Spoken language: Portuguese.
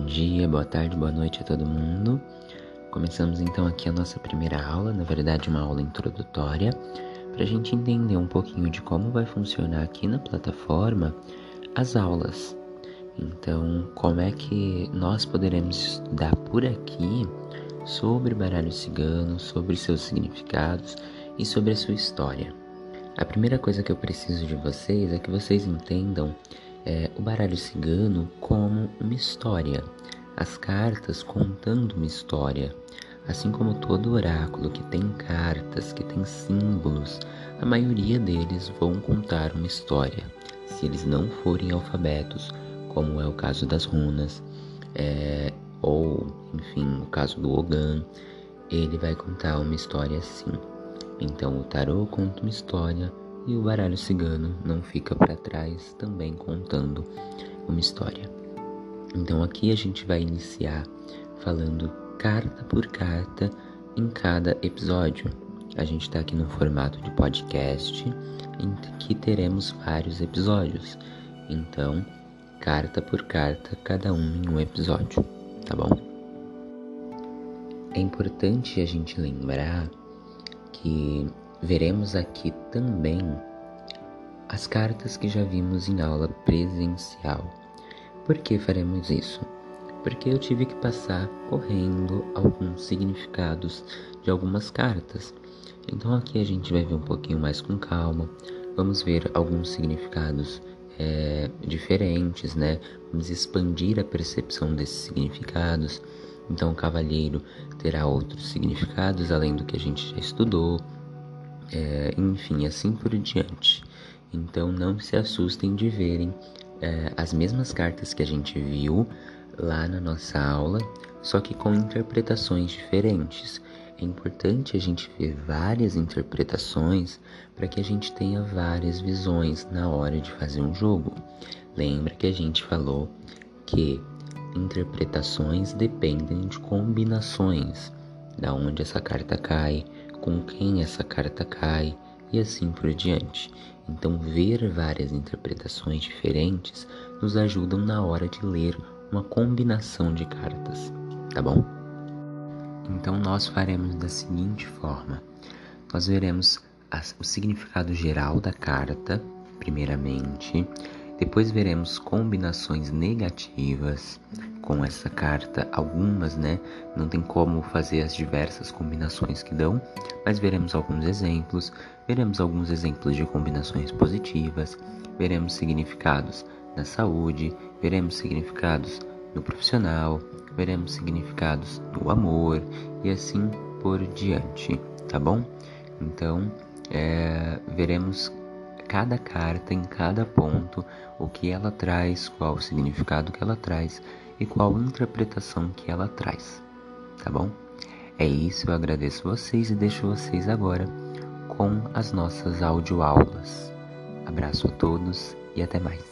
dia, boa tarde, boa noite a todo mundo. Começamos então aqui a nossa primeira aula, na verdade, uma aula introdutória, para a gente entender um pouquinho de como vai funcionar aqui na plataforma as aulas. Então, como é que nós poderemos estudar por aqui sobre baralho cigano, sobre seus significados e sobre a sua história. A primeira coisa que eu preciso de vocês é que vocês entendam é, o baralho cigano como uma história, as cartas contando uma história. Assim como todo oráculo que tem cartas, que tem símbolos, a maioria deles vão contar uma história. Se eles não forem alfabetos, como é o caso das runas, é, ou enfim, o caso do Ogan, ele vai contar uma história assim. Então o tarô conta uma história e o baralho cigano não fica para trás, também contando uma história. Então aqui a gente vai iniciar falando carta por carta em cada episódio. A gente está aqui no formato de podcast, em que teremos vários episódios. Então, carta por carta, cada um em um episódio, tá bom? É importante a gente lembrar que veremos aqui também as cartas que já vimos em aula presencial. Por que faremos isso? Porque eu tive que passar correndo alguns significados de algumas cartas. Então aqui a gente vai ver um pouquinho mais com calma. Vamos ver alguns significados é, diferentes, né? Vamos expandir a percepção desses significados. Então o cavalheiro terá outros significados além do que a gente já estudou é, enfim, assim por diante. Então não se assustem de verem é, as mesmas cartas que a gente viu lá na nossa aula, só que com interpretações diferentes. É importante a gente ver várias interpretações para que a gente tenha várias visões na hora de fazer um jogo. Lembra que a gente falou que interpretações dependem de combinações, da onde essa carta cai, com quem essa carta cai e assim por diante. Então, ver várias interpretações diferentes nos ajudam na hora de ler uma combinação de cartas, tá bom? Então, nós faremos da seguinte forma: nós veremos o significado geral da carta, primeiramente, depois veremos combinações negativas, com essa carta, algumas, né? Não tem como fazer as diversas combinações que dão, mas veremos alguns exemplos, veremos alguns exemplos de combinações positivas, veremos significados na saúde, veremos significados no profissional, veremos significados no amor. E assim por diante, tá bom? Então, é, veremos cada carta em cada ponto, o que ela traz, qual o significado que ela traz e qual interpretação que ela traz, tá bom? É isso, eu agradeço vocês e deixo vocês agora com as nossas audioaulas. Abraço a todos e até mais.